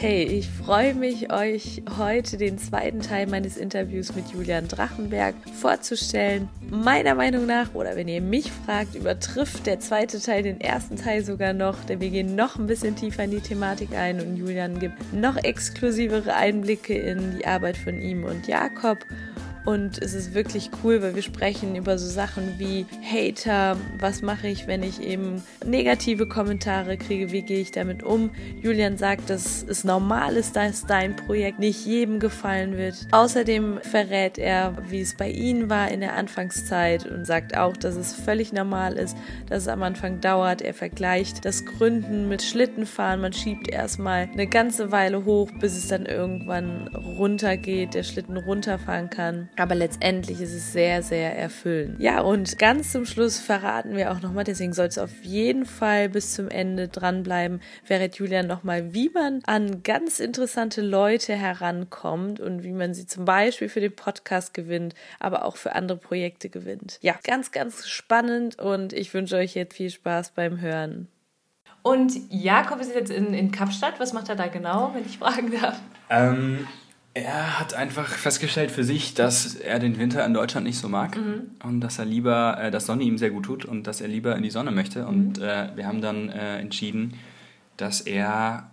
Hey, ich freue mich, euch heute den zweiten Teil meines Interviews mit Julian Drachenberg vorzustellen. Meiner Meinung nach, oder wenn ihr mich fragt, übertrifft der zweite Teil den ersten Teil sogar noch, denn wir gehen noch ein bisschen tiefer in die Thematik ein und Julian gibt noch exklusivere Einblicke in die Arbeit von ihm und Jakob. Und es ist wirklich cool, weil wir sprechen über so Sachen wie Hater, was mache ich, wenn ich eben negative Kommentare kriege, wie gehe ich damit um. Julian sagt, dass es normal ist, dass dein Projekt nicht jedem gefallen wird. Außerdem verrät er, wie es bei ihnen war in der Anfangszeit und sagt auch, dass es völlig normal ist, dass es am Anfang dauert. Er vergleicht das Gründen mit Schlittenfahren. Man schiebt erstmal eine ganze Weile hoch, bis es dann irgendwann runtergeht, der Schlitten runterfahren kann. Aber letztendlich ist es sehr, sehr erfüllend. Ja, und ganz zum Schluss verraten wir auch nochmal, deswegen soll es auf jeden Fall bis zum Ende dranbleiben, verrät Julian nochmal, wie man an ganz interessante Leute herankommt und wie man sie zum Beispiel für den Podcast gewinnt, aber auch für andere Projekte gewinnt. Ja, ganz, ganz spannend und ich wünsche euch jetzt viel Spaß beim Hören. Und Jakob ist jetzt in, in Kapstadt. Was macht er da genau, wenn ich fragen darf? Ähm, er hat einfach festgestellt für sich, dass er den Winter in Deutschland nicht so mag mhm. und dass er lieber, äh, dass Sonne ihm sehr gut tut und dass er lieber in die Sonne möchte. Mhm. Und äh, wir haben dann äh, entschieden, dass er,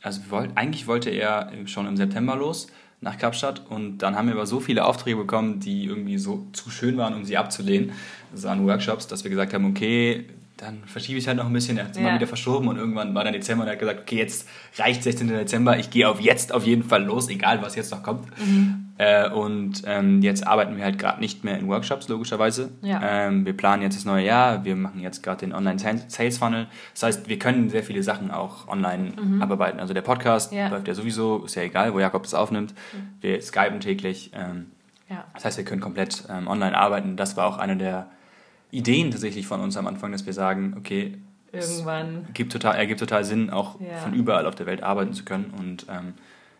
also wollt, eigentlich wollte er schon im September los nach Kapstadt und dann haben wir aber so viele Aufträge bekommen, die irgendwie so zu schön waren, um sie abzulehnen. Das waren Workshops, dass wir gesagt haben, okay, dann verschiebe ich es halt noch ein bisschen. Er hat es ja. immer wieder verschoben und irgendwann war dann Dezember und er hat gesagt, okay, jetzt reicht 16. Dezember, ich gehe auf jetzt auf jeden Fall los, egal was jetzt noch kommt. Mhm. Äh, und ähm, jetzt arbeiten wir halt gerade nicht mehr in Workshops, logischerweise. Ja. Ähm, wir planen jetzt das neue Jahr, wir machen jetzt gerade den Online-Sales-Funnel. Das heißt, wir können sehr viele Sachen auch online mhm. abarbeiten. Also der Podcast ja. läuft ja sowieso, ist ja egal, wo Jakob es aufnimmt. Mhm. Wir skypen täglich. Ähm, ja. Das heißt, wir können komplett ähm, online arbeiten. Das war auch eine der Ideen tatsächlich von uns am Anfang, dass wir sagen, okay, irgendwann gibt total, ergibt total Sinn, auch ja. von überall auf der Welt arbeiten zu können. Und ähm,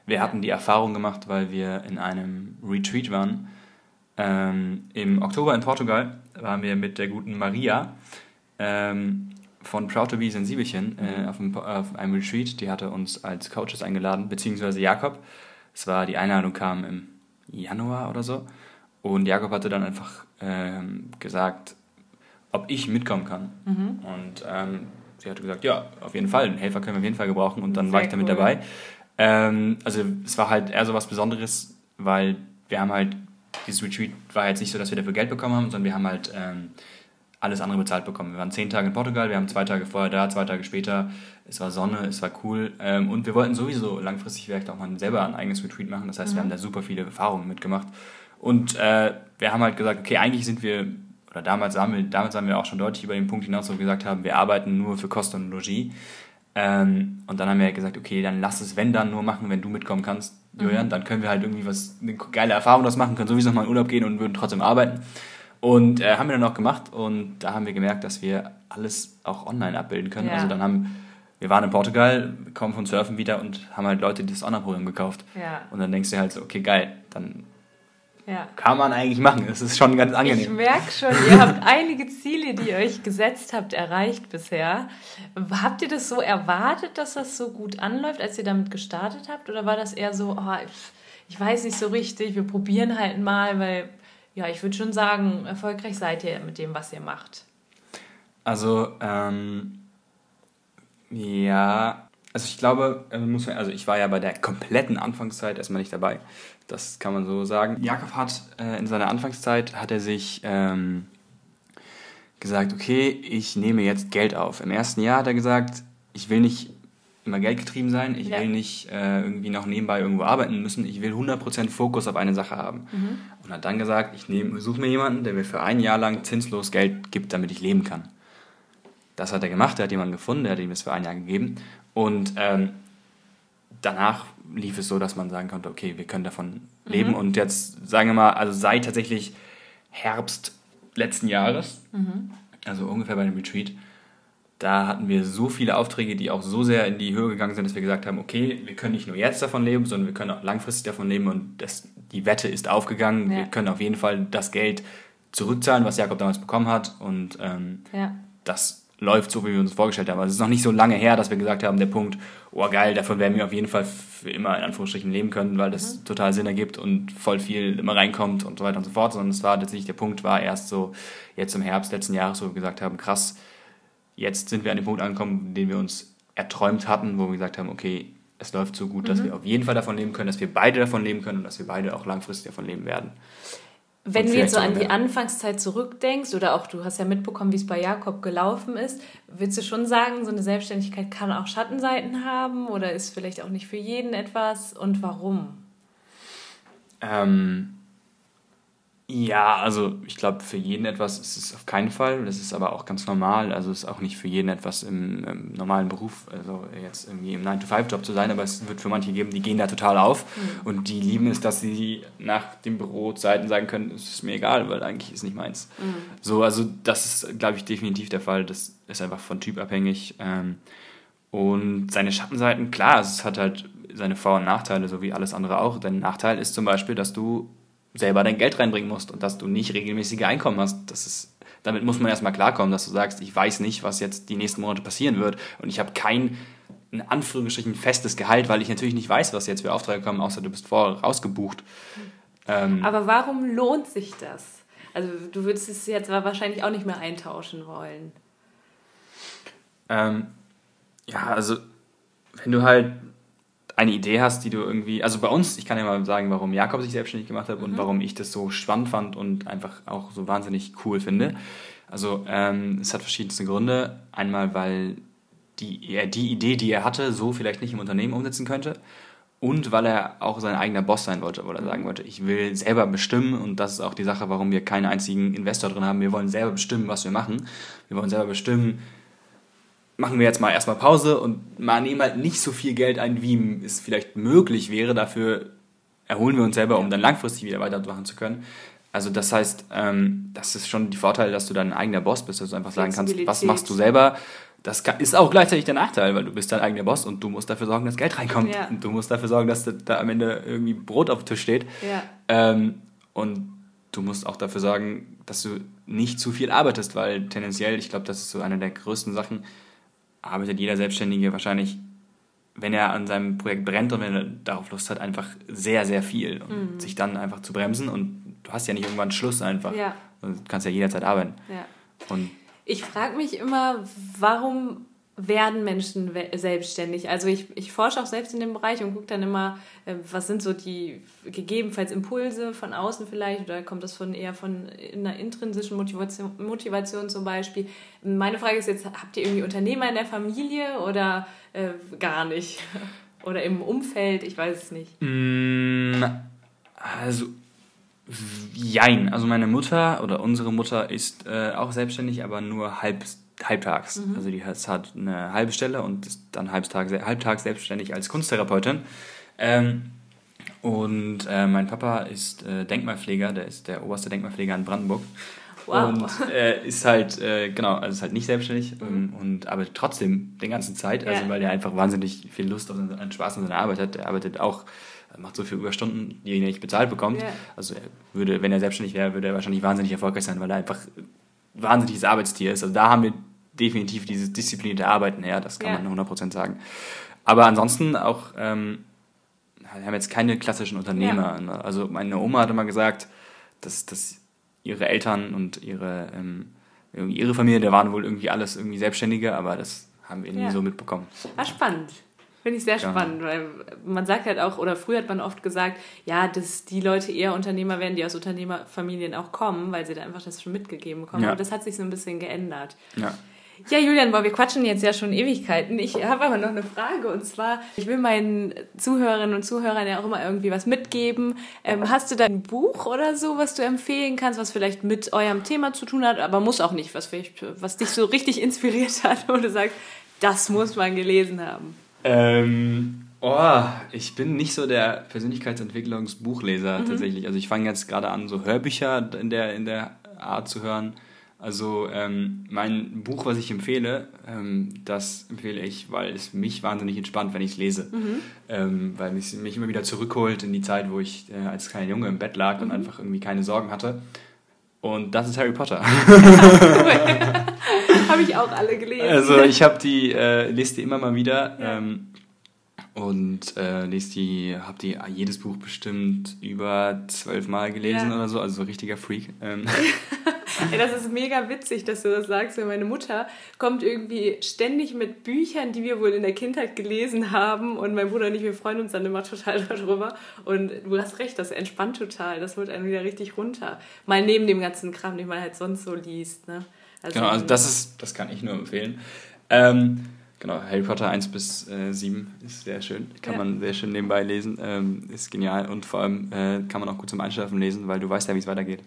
wir hatten die Erfahrung gemacht, weil wir in einem Retreat waren. Ähm, Im Oktober in Portugal waren wir mit der guten Maria ähm, von Proud to Be Sensibelchen äh, mhm. auf, einem, auf, einem, Retreat. Die hatte uns als Coaches eingeladen, beziehungsweise Jakob. Es war die Einladung kam im Januar oder so. Und Jakob hatte dann einfach ähm, gesagt, ob ich mitkommen kann. Mhm. Und ähm, sie hatte gesagt, ja, auf jeden Fall, einen Helfer können wir auf jeden Fall gebrauchen. Und dann Sehr war ich da mit cool. dabei. Ähm, also es war halt eher so was Besonderes, weil wir haben halt, dieses Retreat war jetzt nicht so, dass wir dafür Geld bekommen haben, sondern wir haben halt ähm, alles andere bezahlt bekommen. Wir waren zehn Tage in Portugal, wir haben zwei Tage vorher da, zwei Tage später. Es war Sonne, es war cool. Ähm, und wir wollten sowieso langfristig vielleicht auch mal selber ein eigenes Retreat machen. Das heißt, mhm. wir haben da super viele Erfahrungen mitgemacht. Und äh, wir haben halt gesagt, okay, eigentlich sind wir oder damals haben wir, damals haben wir auch schon deutlich über den Punkt hinaus, wo wir gesagt haben, wir arbeiten nur für Kosten und Logis. Ähm, und dann haben wir gesagt, okay, dann lass es, wenn dann, nur machen, wenn du mitkommen kannst, Julian. Mhm. Dann können wir halt irgendwie was, eine geile Erfahrung daraus machen, können sowieso noch mal in Urlaub gehen und würden trotzdem arbeiten. Und äh, haben wir dann auch gemacht und da haben wir gemerkt, dass wir alles auch online abbilden können. Ja. Also dann haben wir waren in Portugal, kommen von Surfen wieder und haben halt Leute das Online-Programm gekauft. Ja. Und dann denkst du halt so, okay, geil, dann ja. Kann man eigentlich machen. Das ist schon ganz angenehm. Ich merke schon, ihr habt einige Ziele, die ihr euch gesetzt habt, erreicht bisher. Habt ihr das so erwartet, dass das so gut anläuft, als ihr damit gestartet habt? Oder war das eher so, oh, ich weiß nicht so richtig, wir probieren halt mal, weil, ja, ich würde schon sagen, erfolgreich seid ihr mit dem, was ihr macht. Also, ähm, ja, also ich glaube, äh, muss man, also ich war ja bei der kompletten Anfangszeit erstmal nicht dabei. Das kann man so sagen. Jakob hat äh, in seiner Anfangszeit hat er sich ähm, gesagt, okay, ich nehme jetzt Geld auf. Im ersten Jahr hat er gesagt, ich will nicht immer geldgetrieben sein, ich ja. will nicht äh, irgendwie noch nebenbei irgendwo arbeiten müssen, ich will 100% Fokus auf eine Sache haben. Mhm. Und hat dann gesagt, ich suche mir jemanden, der mir für ein Jahr lang zinslos Geld gibt, damit ich leben kann. Das hat er gemacht, er hat jemanden gefunden, der hat ihm das für ein Jahr gegeben und ähm, danach lief es so, dass man sagen konnte, okay, wir können davon mhm. leben. Und jetzt sagen wir mal, also seit tatsächlich Herbst letzten Jahres, mhm. also ungefähr bei dem Retreat, da hatten wir so viele Aufträge, die auch so sehr in die Höhe gegangen sind, dass wir gesagt haben, okay, wir können nicht nur jetzt davon leben, sondern wir können auch langfristig davon leben und das, die Wette ist aufgegangen. Ja. Wir können auf jeden Fall das Geld zurückzahlen, was Jakob damals bekommen hat und ähm, ja. das läuft so, wie wir uns vorgestellt haben. Also es ist noch nicht so lange her, dass wir gesagt haben, der Punkt, oh geil, davon werden wir auf jeden Fall für immer in Anführungsstrichen leben können, weil das mhm. total Sinn ergibt und voll viel immer reinkommt und so weiter und so fort, sondern es war tatsächlich, der Punkt war erst so jetzt im Herbst letzten Jahres, wo wir gesagt haben, krass, jetzt sind wir an dem Punkt angekommen, den wir uns erträumt hatten, wo wir gesagt haben, okay, es läuft so gut, mhm. dass wir auf jeden Fall davon leben können, dass wir beide davon leben können und dass wir beide auch langfristig davon leben werden. Wenn du jetzt so an die Anfangszeit zurückdenkst oder auch du hast ja mitbekommen, wie es bei Jakob gelaufen ist, willst du schon sagen, so eine Selbstständigkeit kann auch Schattenseiten haben oder ist vielleicht auch nicht für jeden etwas und warum? Ähm, ja, also ich glaube, für jeden etwas ist es auf keinen Fall. Das ist aber auch ganz normal. Also es ist auch nicht für jeden etwas im, im normalen Beruf, also jetzt irgendwie im 9-to-5-Job zu sein, aber es wird für manche geben, die gehen da total auf mhm. und die lieben es, dass sie nach den Bürozeiten sagen können, es ist mir egal, weil eigentlich ist nicht meins. Mhm. So, also das ist, glaube ich, definitiv der Fall. Das ist einfach von Typ abhängig. Ähm, und seine Schattenseiten, klar, es hat halt seine Vor- und Nachteile, so wie alles andere auch. Dein Nachteil ist zum Beispiel, dass du selber dein Geld reinbringen musst und dass du nicht regelmäßige Einkommen hast. Das ist, damit muss man erstmal klarkommen, dass du sagst, ich weiß nicht, was jetzt die nächsten Monate passieren wird und ich habe kein, in Anführungsstrichen, festes Gehalt, weil ich natürlich nicht weiß, was jetzt für Aufträge kommen, außer du bist vorher rausgebucht. Ähm, Aber warum lohnt sich das? Also du würdest es jetzt wahrscheinlich auch nicht mehr eintauschen wollen. Ähm, ja, also wenn du halt eine Idee hast, die du irgendwie, also bei uns, ich kann ja mal sagen, warum Jakob sich selbstständig gemacht hat mhm. und warum ich das so spannend fand und einfach auch so wahnsinnig cool finde. Also ähm, es hat verschiedenste Gründe. Einmal, weil die, er die Idee, die er hatte, so vielleicht nicht im Unternehmen umsetzen könnte. Und weil er auch sein eigener Boss sein wollte, weil er sagen wollte, ich will selber bestimmen und das ist auch die Sache, warum wir keinen einzigen Investor drin haben. Wir wollen selber bestimmen, was wir machen. Wir wollen selber bestimmen, machen wir jetzt mal erstmal Pause und mal nehmen halt nicht so viel Geld ein, wie es vielleicht möglich wäre. Dafür erholen wir uns selber, um dann langfristig wieder weitermachen zu können. Also das heißt, ähm, das ist schon die Vorteil, dass du dein eigener Boss bist, dass du einfach sagen kannst, was machst du selber. Das ist auch gleichzeitig der Nachteil, weil du bist dein eigener Boss und du musst dafür sorgen, dass Geld reinkommt. Ja. Und du musst dafür sorgen, dass da am Ende irgendwie Brot auf dem Tisch steht. Ja. Ähm, und du musst auch dafür sorgen, dass du nicht zu viel arbeitest, weil tendenziell, ich glaube, das ist so eine der größten Sachen, arbeitet jeder Selbstständige wahrscheinlich, wenn er an seinem Projekt brennt und wenn er darauf Lust hat, einfach sehr, sehr viel und mhm. sich dann einfach zu bremsen und du hast ja nicht irgendwann Schluss einfach. Ja. Du kannst ja jederzeit arbeiten. Ja. Und ich frage mich immer, warum werden Menschen selbstständig? Also ich, ich forsche auch selbst in dem Bereich und gucke dann immer, äh, was sind so die gegebenenfalls Impulse von außen vielleicht oder kommt das von eher von einer intrinsischen Motivation, Motivation zum Beispiel. Meine Frage ist jetzt, habt ihr irgendwie Unternehmer in der Familie oder äh, gar nicht? Oder im Umfeld? Ich weiß es nicht. Mm, also Jein. Also meine Mutter oder unsere Mutter ist äh, auch selbstständig, aber nur halb halbtags. Mhm. Also die hat eine halbe Stelle und ist dann halbtags, halbtags selbstständig als Kunsttherapeutin. Ähm, und äh, mein Papa ist äh, Denkmalpfleger, der ist der oberste Denkmalpfleger in Brandenburg. Wow. Und äh, ist halt, äh, genau, also ist halt nicht selbstständig mhm. ähm, und arbeitet trotzdem die ganze Zeit, also ja. weil er einfach wahnsinnig viel Lust auf seinen Spaß an seiner Arbeit hat. Er arbeitet auch, macht so viele Überstunden, die er nicht bezahlt bekommt. Ja. Also er würde, wenn er selbstständig wäre, würde er wahrscheinlich wahnsinnig erfolgreich sein, weil er einfach ein wahnsinniges Arbeitstier ist. Also da haben wir definitiv dieses disziplinierte Arbeiten her, das kann ja. man 100% sagen. Aber ansonsten auch, ähm, wir haben jetzt keine klassischen Unternehmer. Ja. Ne? Also meine Oma hat immer gesagt, dass, dass ihre Eltern und ihre, ähm, ihre Familie, da waren wohl irgendwie alles irgendwie Selbstständige, aber das haben wir nie ja. so mitbekommen. War spannend. Finde ich sehr ja. spannend, weil man sagt halt auch, oder früher hat man oft gesagt, ja, dass die Leute eher Unternehmer werden, die aus Unternehmerfamilien auch kommen, weil sie da einfach das schon mitgegeben bekommen. Ja. Aber das hat sich so ein bisschen geändert. Ja. Ja, Julian, boah, wir quatschen jetzt ja schon Ewigkeiten. Ich habe aber noch eine Frage und zwar, ich will meinen Zuhörerinnen und Zuhörern ja auch immer irgendwie was mitgeben. Ähm, hast du da ein Buch oder so, was du empfehlen kannst, was vielleicht mit eurem Thema zu tun hat, aber muss auch nicht, was, vielleicht, was dich so richtig inspiriert hat, wo du sagst, das muss man gelesen haben? Ähm, Oh, ich bin nicht so der Persönlichkeitsentwicklungsbuchleser mhm. tatsächlich. Also ich fange jetzt gerade an, so Hörbücher in der, in der Art zu hören. Also ähm, mein Buch, was ich empfehle, ähm, das empfehle ich, weil es mich wahnsinnig entspannt, wenn ich es lese. Mhm. Ähm, weil es mich immer wieder zurückholt in die Zeit, wo ich äh, als kleiner Junge im Bett lag mhm. und einfach irgendwie keine Sorgen hatte. Und das ist Harry Potter. habe ich auch alle gelesen. Also ich habe die, äh, lese die immer mal wieder. Ja. Ähm, und äh, lese die, habe die jedes Buch bestimmt über zwölf Mal gelesen ja. oder so, also so richtiger Freak. Ey, das ist mega witzig, dass du das sagst, weil meine Mutter kommt irgendwie ständig mit Büchern, die wir wohl in der Kindheit gelesen haben und mein Bruder und ich, wir freuen uns dann immer total darüber und du hast recht, das entspannt total, das holt einen wieder richtig runter. Mal neben dem ganzen Kram, den man halt sonst so liest, ne? Also genau, also das ist, das kann ich nur empfehlen. Ähm, Genau, Harry Potter 1 bis äh, 7 ist sehr schön. Kann ja. man sehr schön nebenbei lesen. Ähm, ist genial und vor allem äh, kann man auch gut zum Einschlafen lesen, weil du weißt ja, wie es weitergeht.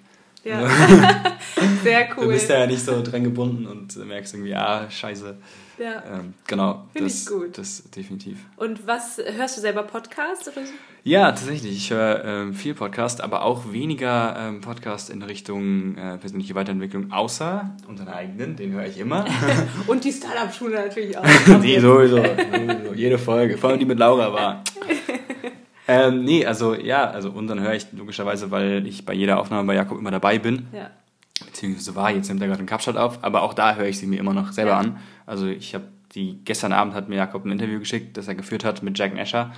Ja. Also, sehr cool. Du bist ja nicht so dran gebunden und merkst irgendwie, ah, scheiße. Ja. Ähm, genau. Finde ich gut. Das definitiv. Und was, hörst du selber Podcast oder so? Ja, tatsächlich. Ich höre ähm, viel Podcast, aber auch weniger ähm, Podcast in Richtung äh, persönliche Weiterentwicklung, außer unseren eigenen, den höre ich immer. Und die Startup-Schule natürlich auch. die sowieso, sowieso. Jede Folge. Vor allem die mit Laura war. Ähm, nee, also ja, also unseren höre ich logischerweise, weil ich bei jeder Aufnahme bei Jakob immer dabei bin. Ja. Beziehungsweise war, jetzt nimmt er gerade den Kapstadt auf, aber auch da höre ich sie mir immer noch selber ja. an. Also ich habe die, gestern Abend hat mir Jakob ein Interview geschickt, das er geführt hat mit Jack Nasher.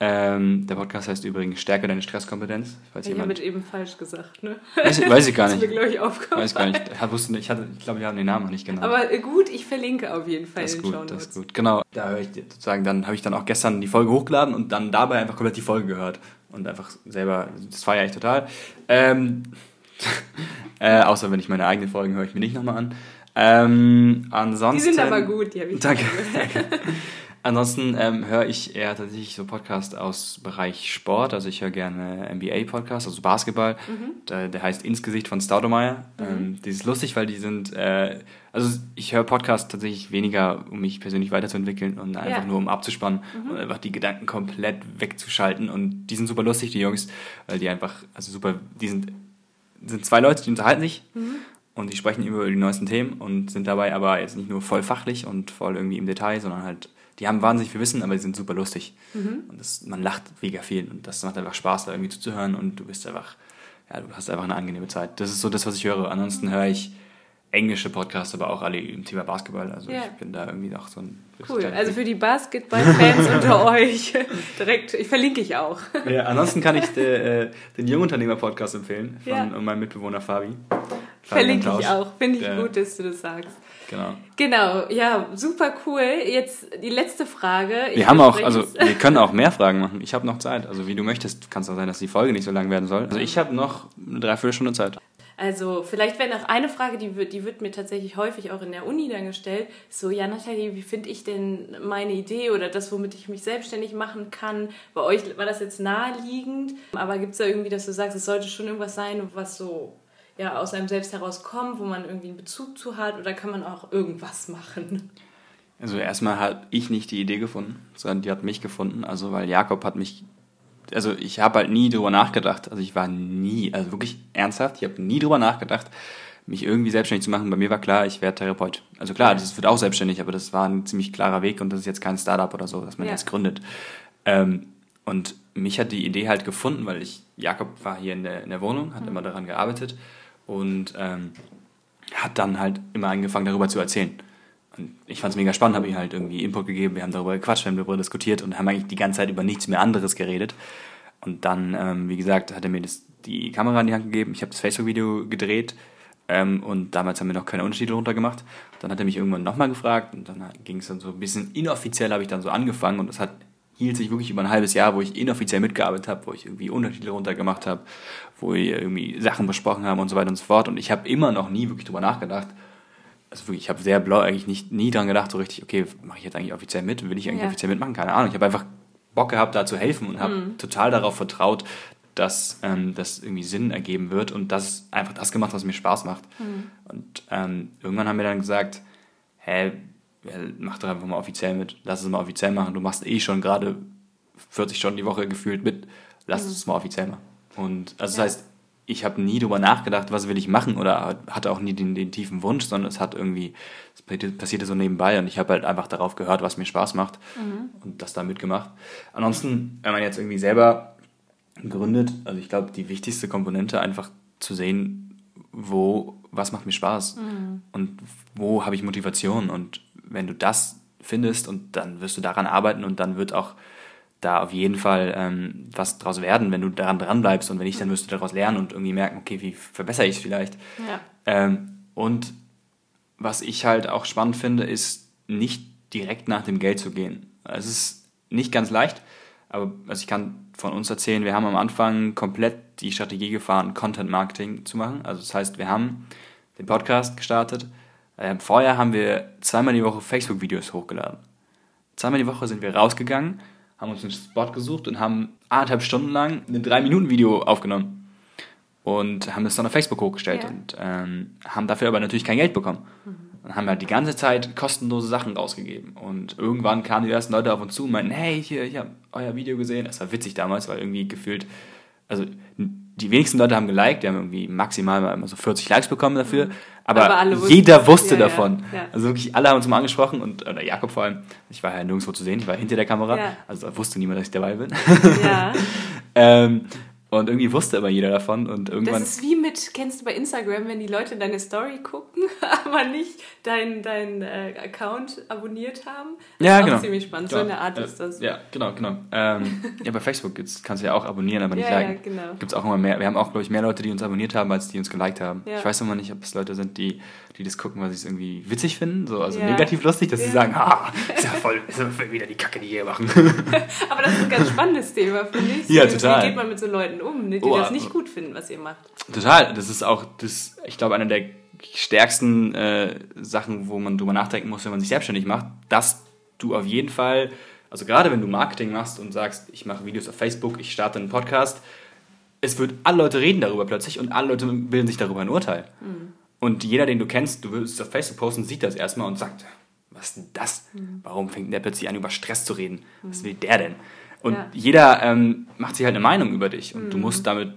Ähm, der Podcast heißt übrigens Stärke deine Stresskompetenz. Falls ich habe es eben falsch gesagt, ne? Weiß, weiß ich gar nicht. das ist mir, glaube ich, aufgefallen. Weiß gar nicht. Ich, wusste nicht, ich, hatte, ich glaube, wir haben den Namen noch nicht genannt. Aber gut, ich verlinke auf jeden Fall das in den gut, Das ist gut, genau. Da höre ich sozusagen, dann habe ich dann auch gestern die Folge hochgeladen und dann dabei einfach komplett die Folge gehört. Und einfach selber, das feiere ich total. Ähm, äh, außer wenn ich meine eigenen Folgen höre ich mir nicht nochmal an. Ähm, ansonsten, die sind aber gut, die habe ich Danke. danke. Ansonsten ähm, höre ich eher tatsächlich so Podcasts aus Bereich Sport. Also ich höre gerne NBA-Podcasts, also Basketball. Mhm. Der, der, heißt Ins Gesicht von Staudemeyer. Mhm. Ähm, die ist lustig, weil die sind, äh, also ich höre Podcasts tatsächlich weniger, um mich persönlich weiterzuentwickeln und einfach ja. nur um abzuspannen mhm. und einfach die Gedanken komplett wegzuschalten. Und die sind super lustig, die Jungs, weil die einfach, also super, die sind sind zwei Leute, die unterhalten sich mhm. und die sprechen über die neuesten Themen und sind dabei aber jetzt nicht nur voll fachlich und voll irgendwie im Detail, sondern halt, die haben wahnsinnig viel Wissen, aber die sind super lustig. Mhm. Und das, man lacht mega viel und das macht einfach Spaß, da irgendwie zuzuhören und du bist einfach, ja, du hast einfach eine angenehme Zeit. Das ist so das, was ich höre. Ansonsten höre ich englische Podcasts, aber auch alle im Thema Basketball. Also ja. ich bin da irgendwie auch so ein. Cool. Also für die Basketball-Fans unter euch direkt, ich verlinke ich auch. Ja, ansonsten kann ich de, äh, den Jungunternehmer-Podcast empfehlen von ja. meinem Mitbewohner Fabi. Verlinke ich auch. Finde ich Der, gut, dass du das sagst. Genau. Genau, ja, super cool. Jetzt die letzte Frage. Ich wir haben auch, also wir können auch mehr Fragen machen. Ich habe noch Zeit. Also wie du möchtest, kann es auch sein, dass die Folge nicht so lang werden soll. Also ich habe noch eine Dreiviertelstunde Zeit. Also vielleicht wäre noch eine Frage, die wird, die wird mir tatsächlich häufig auch in der Uni dann gestellt. So, ja Nathalie, wie finde ich denn meine Idee oder das, womit ich mich selbstständig machen kann? Bei euch war das jetzt naheliegend, aber gibt es da irgendwie, dass du sagst, es sollte schon irgendwas sein, was so ja, aus einem selbst herauskommt, wo man irgendwie einen Bezug zu hat oder kann man auch irgendwas machen? Also erstmal habe ich nicht die Idee gefunden, sondern die hat mich gefunden. Also weil Jakob hat mich also ich habe halt nie drüber nachgedacht. Also ich war nie, also wirklich ernsthaft, ich habe nie drüber nachgedacht, mich irgendwie selbstständig zu machen. Bei mir war klar, ich werde Therapeut. Also klar, das wird auch selbstständig, aber das war ein ziemlich klarer Weg und das ist jetzt kein Startup oder so, dass man ja. jetzt gründet. Ähm, und mich hat die Idee halt gefunden, weil ich, Jakob war hier in der, in der Wohnung, hat mhm. immer daran gearbeitet und ähm, hat dann halt immer angefangen, darüber zu erzählen. Und ich fand es mega spannend, habe ihm halt irgendwie Input gegeben, wir haben darüber gequatscht, wir haben darüber diskutiert und haben eigentlich die ganze Zeit über nichts mehr anderes geredet. Und dann, ähm, wie gesagt, hat er mir das, die Kamera in die Hand gegeben, ich habe das Facebook-Video gedreht ähm, und damals haben wir noch keine Unterschiede drunter gemacht. Dann hat er mich irgendwann nochmal gefragt und dann ging es dann so ein bisschen inoffiziell, habe ich dann so angefangen und das hat hielt sich wirklich über ein halbes Jahr, wo ich inoffiziell mitgearbeitet habe, wo ich irgendwie Untertitel runtergemacht habe, wo wir irgendwie Sachen besprochen haben und so weiter und so fort. Und ich habe immer noch nie wirklich drüber nachgedacht, also wirklich, ich habe sehr blau eigentlich nicht, nie dran gedacht, so richtig, okay, mache ich jetzt eigentlich offiziell mit? Will ich eigentlich ja. offiziell mitmachen? Keine Ahnung. Ich habe einfach Bock gehabt, da zu helfen und habe mhm. total darauf vertraut, dass ähm, das irgendwie Sinn ergeben wird und das einfach das gemacht, was mir Spaß macht. Mhm. Und ähm, irgendwann haben wir dann gesagt, hä, ja, mach doch einfach mal offiziell mit, lass es mal offiziell machen, du machst eh schon gerade 40 Stunden die Woche gefühlt mit, lass mhm. es mal offiziell machen. Und also ja. das heißt, ich habe nie darüber nachgedacht, was will ich machen oder hatte auch nie den, den tiefen Wunsch, sondern es hat irgendwie, es passierte so nebenbei und ich habe halt einfach darauf gehört, was mir Spaß macht mhm. und das da mitgemacht. Ansonsten, wenn man jetzt irgendwie selber gründet, also ich glaube, die wichtigste Komponente einfach zu sehen, wo, was macht mir Spaß mhm. und wo habe ich Motivation und wenn du das findest und dann wirst du daran arbeiten und dann wird auch da auf jeden Fall ähm, was draus werden, wenn du daran dran bleibst und wenn nicht, dann wirst du daraus lernen und irgendwie merken, okay, wie verbessere ich es vielleicht. Ja. Ähm, und was ich halt auch spannend finde, ist nicht direkt nach dem Geld zu gehen. Es ist nicht ganz leicht, aber also ich kann von uns erzählen, wir haben am Anfang komplett die Strategie gefahren, Content Marketing zu machen. Also das heißt, wir haben den Podcast gestartet. Ähm, vorher haben wir zweimal die Woche Facebook-Videos hochgeladen. Zweimal die Woche sind wir rausgegangen haben uns einen Spot gesucht und haben anderthalb Stunden lang ein 3-Minuten-Video aufgenommen. Und haben das dann auf Facebook hochgestellt ja. und ähm, haben dafür aber natürlich kein Geld bekommen. Mhm. Und haben halt die ganze Zeit kostenlose Sachen rausgegeben. Und irgendwann kamen die ersten Leute auf uns zu und meinten, hey, hier, ich habe euer Video gesehen. Das war witzig damals, weil irgendwie gefühlt, also die wenigsten Leute haben geliked, wir haben irgendwie maximal mal immer so 40 Likes bekommen dafür, mhm. Aber, aber jeder wusste ja, davon. Ja, ja. Also wirklich alle haben uns mal angesprochen und oder Jakob vor allem, ich war ja nirgendwo zu sehen, ich war hinter der Kamera, also wusste niemand, dass ich dabei bin. Ja. ähm, und irgendwie wusste aber jeder davon und irgendwann. Das ist wie mit, kennst du bei Instagram, wenn die Leute deine Story gucken, aber nicht deinen dein, äh, Account abonniert haben? Das ja, ist genau. ziemlich spannend. Ja, so eine Art äh, ist das. Ja, genau, genau. Ähm, ja, bei Facebook kannst du ja auch abonnieren, aber nicht ja, liken. Ja, genau. Gibt es auch immer mehr. Wir haben auch, glaube ich, mehr Leute, die uns abonniert haben, als die uns geliked haben. Ja. Ich weiß immer nicht, ob es Leute sind, die, die das gucken, weil sie es irgendwie witzig finden, so, also ja. negativ lustig, dass sie sagen, ah, ist ja voll, ist ja wieder die Kacke, die hier machen. aber das ist ein ganz spannendes Thema, finde ich. Ja, total. Wie geht man mit so Leuten Leuten um, ne, die oh, das nicht gut finden, was ihr macht. Total. Das ist auch, das, ich glaube, eine der stärksten äh, Sachen, wo man drüber nachdenken muss, wenn man sich selbstständig macht, dass du auf jeden Fall, also gerade wenn du Marketing machst und sagst, ich mache Videos auf Facebook, ich starte einen Podcast, es wird, alle Leute reden darüber plötzlich und alle Leute bilden sich darüber ein Urteil. Mhm. Und jeder, den du kennst, du willst auf Facebook posten, sieht das erstmal und sagt, was ist denn das? Mhm. Warum fängt der plötzlich an, über Stress zu reden? Was will der denn? Und ja. jeder ähm, macht sich halt eine Meinung über dich. Und mhm. du musst damit,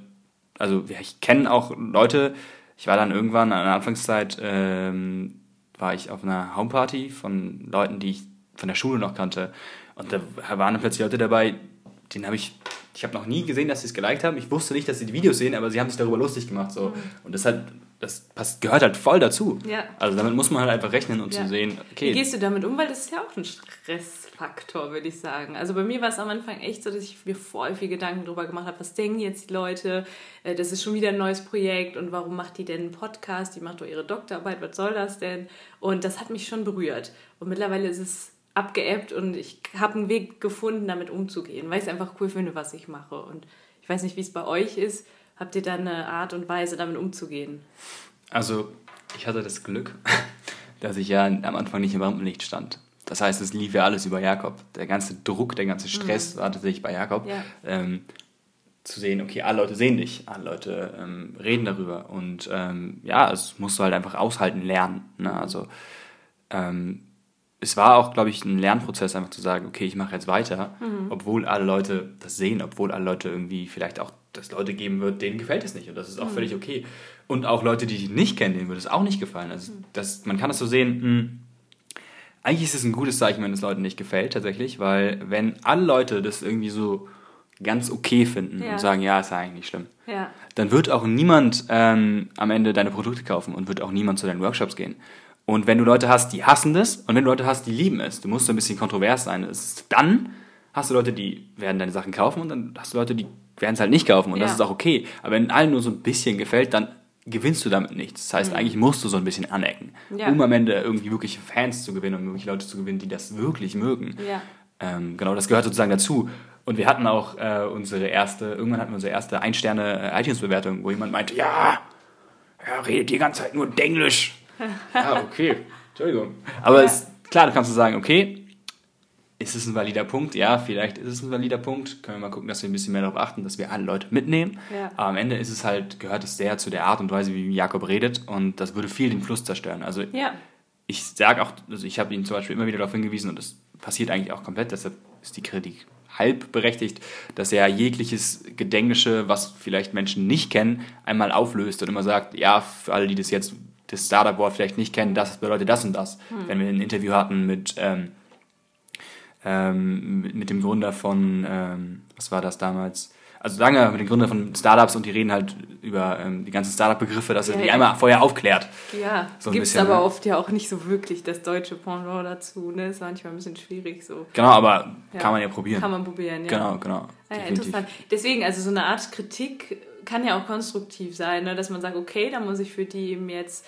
also ich kenne auch Leute, ich war dann irgendwann an der Anfangszeit, ähm, war ich auf einer Homeparty von Leuten, die ich von der Schule noch kannte. Und da waren dann plötzlich Leute dabei, den habe ich, ich habe noch nie gesehen, dass sie es geliked haben. Ich wusste nicht, dass sie die Videos sehen, aber sie haben sich darüber lustig gemacht. So. Mhm. Und das hat, das passt, gehört halt voll dazu. Ja. Also damit muss man halt einfach rechnen und ja. zu sehen, okay. Wie gehst du damit um? Weil das ist ja auch ein Stressfaktor, würde ich sagen. Also bei mir war es am Anfang echt so, dass ich mir voll viel Gedanken darüber gemacht habe, was denken jetzt die Leute? Äh, das ist schon wieder ein neues Projekt und warum macht die denn einen Podcast? Die macht doch ihre Doktorarbeit, was soll das denn? Und das hat mich schon berührt. Und mittlerweile ist es abgeebbt und ich habe einen Weg gefunden, damit umzugehen, weil ich es einfach cool finde, was ich mache. Und ich weiß nicht, wie es bei euch ist Habt ihr da eine Art und Weise, damit umzugehen? Also, ich hatte das Glück, dass ich ja am Anfang nicht im Rampenlicht stand. Das heißt, es lief ja alles über Jakob. Der ganze Druck, der ganze Stress mhm. war tatsächlich bei Jakob. Ja. Ähm, zu sehen, okay, alle Leute sehen dich, alle Leute ähm, reden darüber. Und ähm, ja, es musst du halt einfach aushalten, lernen. Ne? Also ähm, es war auch, glaube ich, ein Lernprozess, einfach zu sagen, okay, ich mache jetzt weiter, mhm. obwohl alle Leute das sehen, obwohl alle Leute irgendwie vielleicht auch dass Leute geben wird, denen gefällt es nicht und das ist auch mhm. völlig okay. Und auch Leute, die dich nicht kennen, denen wird es auch nicht gefallen. Also mhm. das, man kann das so sehen, mh, hm, eigentlich ist es ein gutes Zeichen, wenn es Leuten nicht gefällt, tatsächlich, weil wenn alle Leute das irgendwie so ganz okay finden ja. und sagen, ja, ist ja eigentlich nicht schlimm, ja. dann wird auch niemand ähm, am Ende deine Produkte kaufen und wird auch niemand zu deinen Workshops gehen. Und wenn du Leute hast, die hassen das und wenn du Leute hast, die lieben es, du musst so ein bisschen kontrovers sein, dann hast du Leute, die werden deine Sachen kaufen und dann hast du Leute, die werden es halt nicht kaufen und ja. das ist auch okay. Aber wenn allen nur so ein bisschen gefällt, dann gewinnst du damit nichts. Das heißt, mhm. eigentlich musst du so ein bisschen anecken, ja. um am Ende irgendwie wirklich Fans zu gewinnen und wirklich Leute zu gewinnen, die das wirklich mögen. Ja. Ähm, genau, das gehört sozusagen dazu. Und wir hatten auch äh, unsere erste, irgendwann hatten wir unsere erste Ein-Sterne äh, iTunes-Bewertung, wo jemand meinte, ja, er redet die ganze Zeit nur Denglisch. ja, okay, Entschuldigung. Aber ist, klar, du kannst du sagen, okay, ist es ein valider Punkt? Ja, vielleicht ist es ein valider Punkt. Können wir mal gucken, dass wir ein bisschen mehr darauf achten, dass wir alle Leute mitnehmen. Ja. Aber am Ende ist es halt, gehört es sehr zu der Art und Weise, wie Jakob redet und das würde viel den Fluss zerstören. Also ja. ich sage auch, also ich habe ihn zum Beispiel immer wieder darauf hingewiesen und das passiert eigentlich auch komplett, deshalb ist die Kritik halb berechtigt, dass er jegliches Gedängnische, was vielleicht Menschen nicht kennen, einmal auflöst und immer sagt, ja, für alle, die das jetzt das Startup-Wort vielleicht nicht kennen, das bedeutet das und das. Hm. Wenn wir ein Interview hatten mit, ähm, ähm, mit dem Gründer von, ähm, was war das damals? also lange mit den Gründern von Startups und die reden halt über ähm, die ganzen Startup-Begriffe, dass er ja, die ja. einmal vorher aufklärt. Ja, so gibt es aber ne? oft ja auch nicht so wirklich das deutsche Pendant dazu. Ne? Ist manchmal ein bisschen schwierig so. Genau, aber ja. kann man ja probieren. Kann man probieren, ja. Genau, genau. Ja, interessant. Deswegen, also so eine Art Kritik kann ja auch konstruktiv sein, ne? dass man sagt, okay, da muss ich für die eben jetzt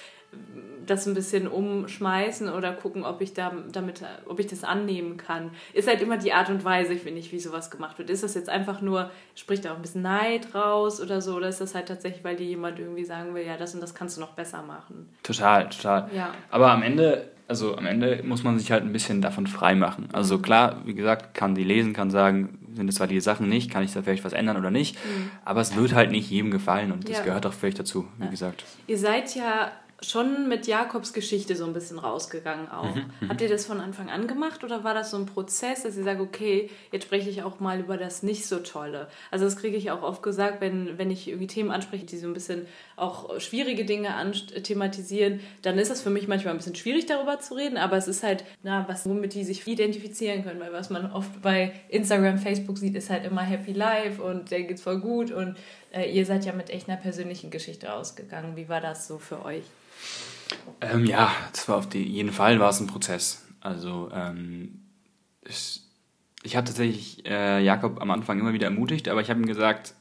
das ein bisschen umschmeißen oder gucken, ob ich da, damit, ob ich das annehmen kann. Ist halt immer die Art und Weise, finde ich, wie sowas gemacht wird. Ist das jetzt einfach nur, spricht da auch ein bisschen Neid raus oder so, oder ist das halt tatsächlich, weil dir jemand irgendwie sagen will, ja, das und das kannst du noch besser machen? Total, total. Ja. Aber am Ende, also am Ende muss man sich halt ein bisschen davon frei machen. Also klar, wie gesagt, kann die lesen, kann sagen, sind es zwar die Sachen nicht, kann ich da vielleicht was ändern oder nicht, mhm. aber es wird halt nicht jedem gefallen und das ja. gehört auch völlig dazu, wie ja. gesagt. Ihr seid ja schon mit Jakobs Geschichte so ein bisschen rausgegangen auch. Mhm, mhm, Habt ihr das von Anfang an gemacht oder war das so ein Prozess, dass ihr sagt, okay, jetzt spreche ich auch mal über das nicht so Tolle? Also das kriege ich auch oft gesagt, wenn, wenn ich irgendwie Themen anspreche, die so ein bisschen auch schwierige Dinge thematisieren, dann ist das für mich manchmal ein bisschen schwierig darüber zu reden, aber es ist halt, na, was, womit die sich identifizieren können, weil was man oft bei Instagram, Facebook sieht, ist halt immer Happy Life und der geht's voll gut und ihr seid ja mit echt einer persönlichen Geschichte rausgegangen. Wie war das so für euch? Ähm, ja, das war auf die, jeden Fall war es ein Prozess. Also ähm, ich, ich habe tatsächlich äh, Jakob am Anfang immer wieder ermutigt, aber ich habe ihm gesagt,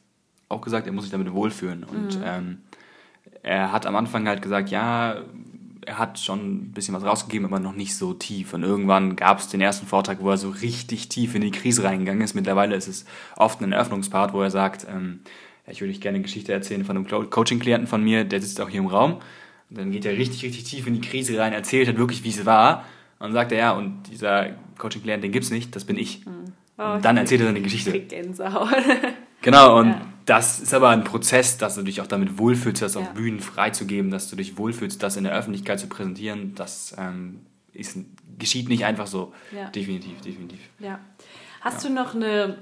auch gesagt, er muss sich damit wohlfühlen. Und mhm. ähm, er hat am Anfang halt gesagt, ja, er hat schon ein bisschen was rausgegeben, aber noch nicht so tief. Und irgendwann gab es den ersten Vortrag, wo er so richtig tief in die Krise reingegangen ist. Mittlerweile ist es oft ein Eröffnungspart, wo er sagt, ähm, ich würde euch gerne eine Geschichte erzählen von einem Coaching-Klienten von mir, der sitzt auch hier im Raum. Und dann geht er richtig, richtig tief in die Krise rein, erzählt halt wirklich, wie es war. Und dann sagt er, ja, und dieser Coaching-Klient, den gibt's nicht, das bin ich. Mhm. Oh, und dann erzählt er seine Geschichte. Gänsehaut. genau, und ja. das ist aber ein Prozess, dass du dich auch damit wohlfühlst, das ja. auf Bühnen freizugeben, dass du dich wohlfühlst, das in der Öffentlichkeit zu präsentieren. Das ähm, ist, geschieht nicht einfach so. Ja. Definitiv, definitiv. Ja. Hast du noch eine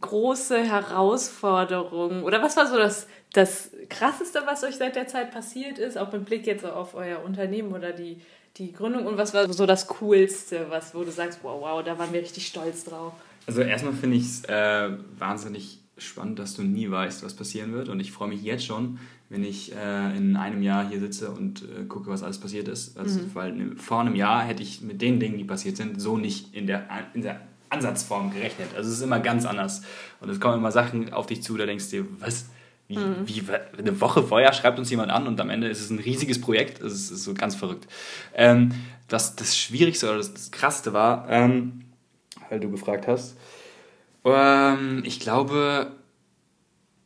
große Herausforderung oder was war so das das Krasseste, was euch seit der Zeit passiert ist, auch mit Blick jetzt auf euer Unternehmen oder die, die Gründung und was war so das Coolste, was, wo du sagst, wow, wow, da waren wir richtig stolz drauf? Also erstmal finde ich es äh, wahnsinnig spannend, dass du nie weißt, was passieren wird und ich freue mich jetzt schon, wenn ich äh, in einem Jahr hier sitze und äh, gucke, was alles passiert ist. Also, mhm. Weil ne, vor einem Jahr hätte ich mit den Dingen, die passiert sind, so nicht in der, in der Ansatzform gerechnet. Also es ist immer ganz anders. Und es kommen immer Sachen auf dich zu, da denkst du dir, was, wie, mhm. wie, eine Woche vorher schreibt uns jemand an und am Ende ist es ein riesiges Projekt. Es ist, ist, so ganz verrückt. Ähm, das, das Schwierigste oder das, das Krasseste war, ähm, weil du gefragt hast, ähm, ich glaube,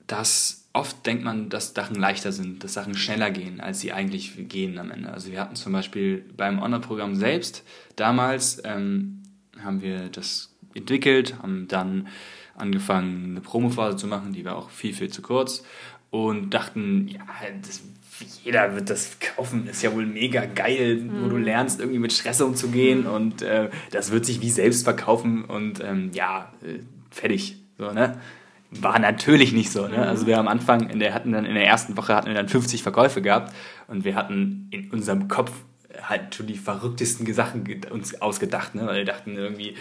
dass oft denkt man, dass Sachen leichter sind, dass Sachen schneller gehen, als sie eigentlich gehen am Ende. Also wir hatten zum Beispiel beim Online-Programm selbst damals ähm, haben wir das entwickelt, haben dann angefangen, eine Promophase zu machen, die war auch viel, viel zu kurz und dachten, ja, das, jeder wird das kaufen, ist ja wohl mega geil, mhm. wo du mhm. lernst, irgendwie mit Stress umzugehen mhm. und äh, das wird sich wie selbst verkaufen und ähm, ja, äh, fertig. So, ne? War natürlich nicht so. Ne? Also wir am Anfang, in der, hatten dann in der ersten Woche hatten wir dann 50 Verkäufe gehabt und wir hatten in unserem Kopf halt schon die verrücktesten Sachen uns ausgedacht, ne? weil wir dachten irgendwie,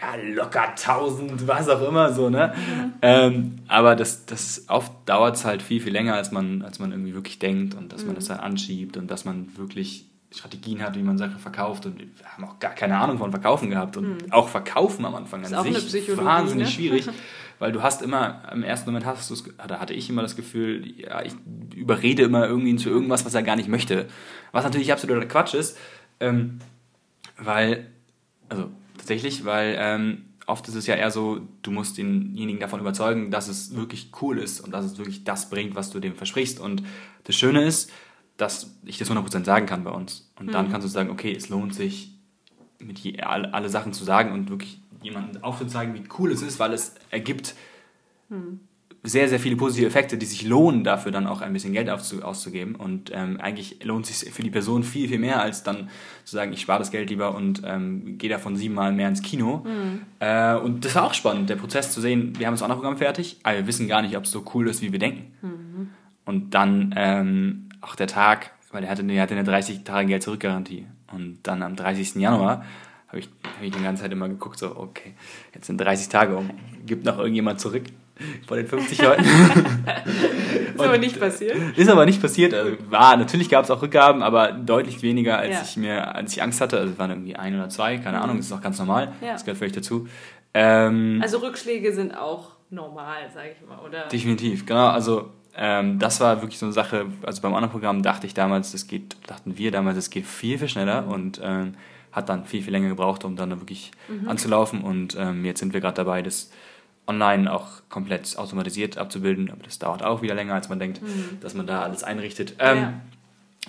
ja, locker 1000, was auch immer so, ne? Mhm. Ähm, aber das, das oft dauert es halt viel, viel länger, als man, als man irgendwie wirklich denkt und dass mhm. man das halt anschiebt und dass man wirklich Strategien hat, wie man Sachen verkauft und wir haben auch gar keine Ahnung von Verkaufen gehabt und mhm. auch Verkaufen am Anfang an sich wahnsinnig ne? schwierig, weil du hast immer, im ersten Moment hast du oder hatte ich immer das Gefühl, ja, ich überrede immer irgendwie zu irgendwas, was er gar nicht möchte. Was natürlich absoluter Quatsch ist, ähm, weil, also tatsächlich, weil ähm, oft ist es ja eher so, du musst denjenigen davon überzeugen, dass es wirklich cool ist und dass es wirklich das bringt, was du dem versprichst. Und das Schöne ist, dass ich das 100% sagen kann bei uns. Und mhm. dann kannst du sagen, okay, es lohnt sich, mit je, alle, alle Sachen zu sagen und wirklich jemanden aufzuzeigen, wie cool es ist, weil es ergibt mhm. Sehr, sehr viele positive Effekte, die sich lohnen, dafür dann auch ein bisschen Geld auszugeben. Und ähm, eigentlich lohnt es sich für die Person viel, viel mehr, als dann zu sagen, ich spare das Geld lieber und ähm, gehe davon siebenmal mehr ins Kino. Mhm. Äh, und das war auch spannend, der Prozess zu sehen, wir haben das andere Programm fertig, aber wir wissen gar nicht, ob es so cool ist, wie wir denken. Mhm. Und dann ähm, auch der Tag, weil er hatte, er hatte eine 30 Tage Geld zurückgarantie. Und dann am 30. Januar habe ich, hab ich die ganze Zeit immer geguckt, so, okay, jetzt sind 30 Tage um, gibt noch irgendjemand zurück von den 50 Leuten. ist aber nicht passiert. Ist aber nicht passiert. Also war, natürlich gab es auch Rückgaben, aber deutlich weniger, als ja. ich mir, als ich Angst hatte. Also es waren irgendwie ein oder zwei, keine mhm. Ahnung, das ist auch ganz normal. Ja. Das gehört völlig dazu. Ähm, also Rückschläge sind auch normal, sage ich mal, oder? Definitiv, genau. Also ähm, das war wirklich so eine Sache, also beim anderen Programm dachte ich damals, das geht, dachten wir damals, es geht viel, viel schneller mhm. und ähm, hat dann viel, viel länger gebraucht, um dann wirklich mhm. anzulaufen. Und ähm, jetzt sind wir gerade dabei, das online auch komplett automatisiert abzubilden. Aber das dauert auch wieder länger, als man denkt, mhm. dass man da alles einrichtet. Ähm, ja.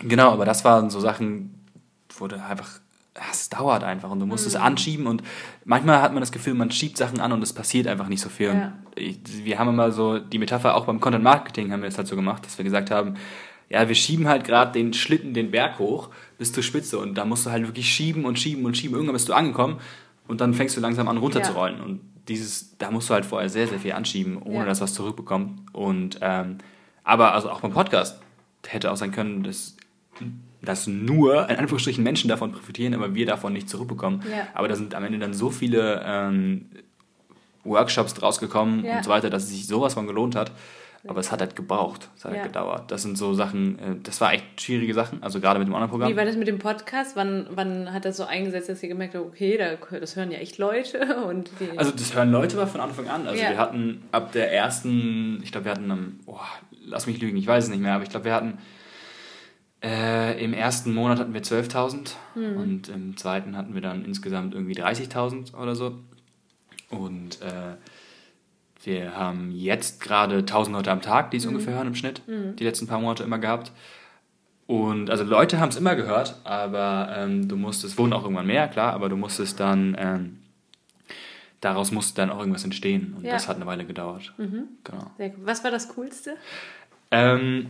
Genau, aber das waren so Sachen, wo du einfach, es dauert einfach und du musst mhm. es anschieben und manchmal hat man das Gefühl, man schiebt Sachen an und es passiert einfach nicht so viel. Ja. Ich, wir haben immer so die Metapher, auch beim Content Marketing haben wir es halt so gemacht, dass wir gesagt haben, ja, wir schieben halt gerade den Schlitten den Berg hoch bis zur Spitze und da musst du halt wirklich schieben und schieben und schieben. Irgendwann bist du angekommen und dann fängst du langsam an runterzurollen. Ja. Und dieses, da musst du halt vorher sehr, sehr viel anschieben, ohne ja. dass was zurückbekommt. Und ähm, aber also auch beim Podcast hätte auch sein können, dass, dass nur in Anführungsstrichen Menschen davon profitieren, aber wir davon nicht zurückbekommen. Ja. Aber da sind am Ende dann so viele ähm, Workshops draus gekommen und so weiter, dass es sich sowas von gelohnt hat. Aber es hat halt gebraucht, es hat halt ja. halt gedauert. Das sind so Sachen, äh, das war echt schwierige Sachen, also gerade mit dem anderen Programm. Wie war das mit dem Podcast? Wann, wann hat das so eingesetzt, dass ihr gemerkt habt, okay, das hören ja echt Leute? Und also das hören Leute war von Anfang an. Also ja. wir hatten ab der ersten, ich glaube wir hatten, am, oh, lass mich lügen, ich weiß es nicht mehr, aber ich glaube wir hatten äh, im ersten Monat hatten wir 12.000 mhm. und im zweiten hatten wir dann insgesamt irgendwie 30.000 oder so. Und äh, wir haben jetzt gerade 1000 Leute am Tag, die es mhm. ungefähr hören im Schnitt, mhm. die letzten paar Monate immer gehabt. Und also Leute haben es immer gehört, aber ähm, du musstest, wurden auch irgendwann mehr, klar, aber du musstest dann, ähm, daraus musste dann auch irgendwas entstehen. Und ja. das hat eine Weile gedauert. Mhm. Genau. Was war das Coolste? Ähm,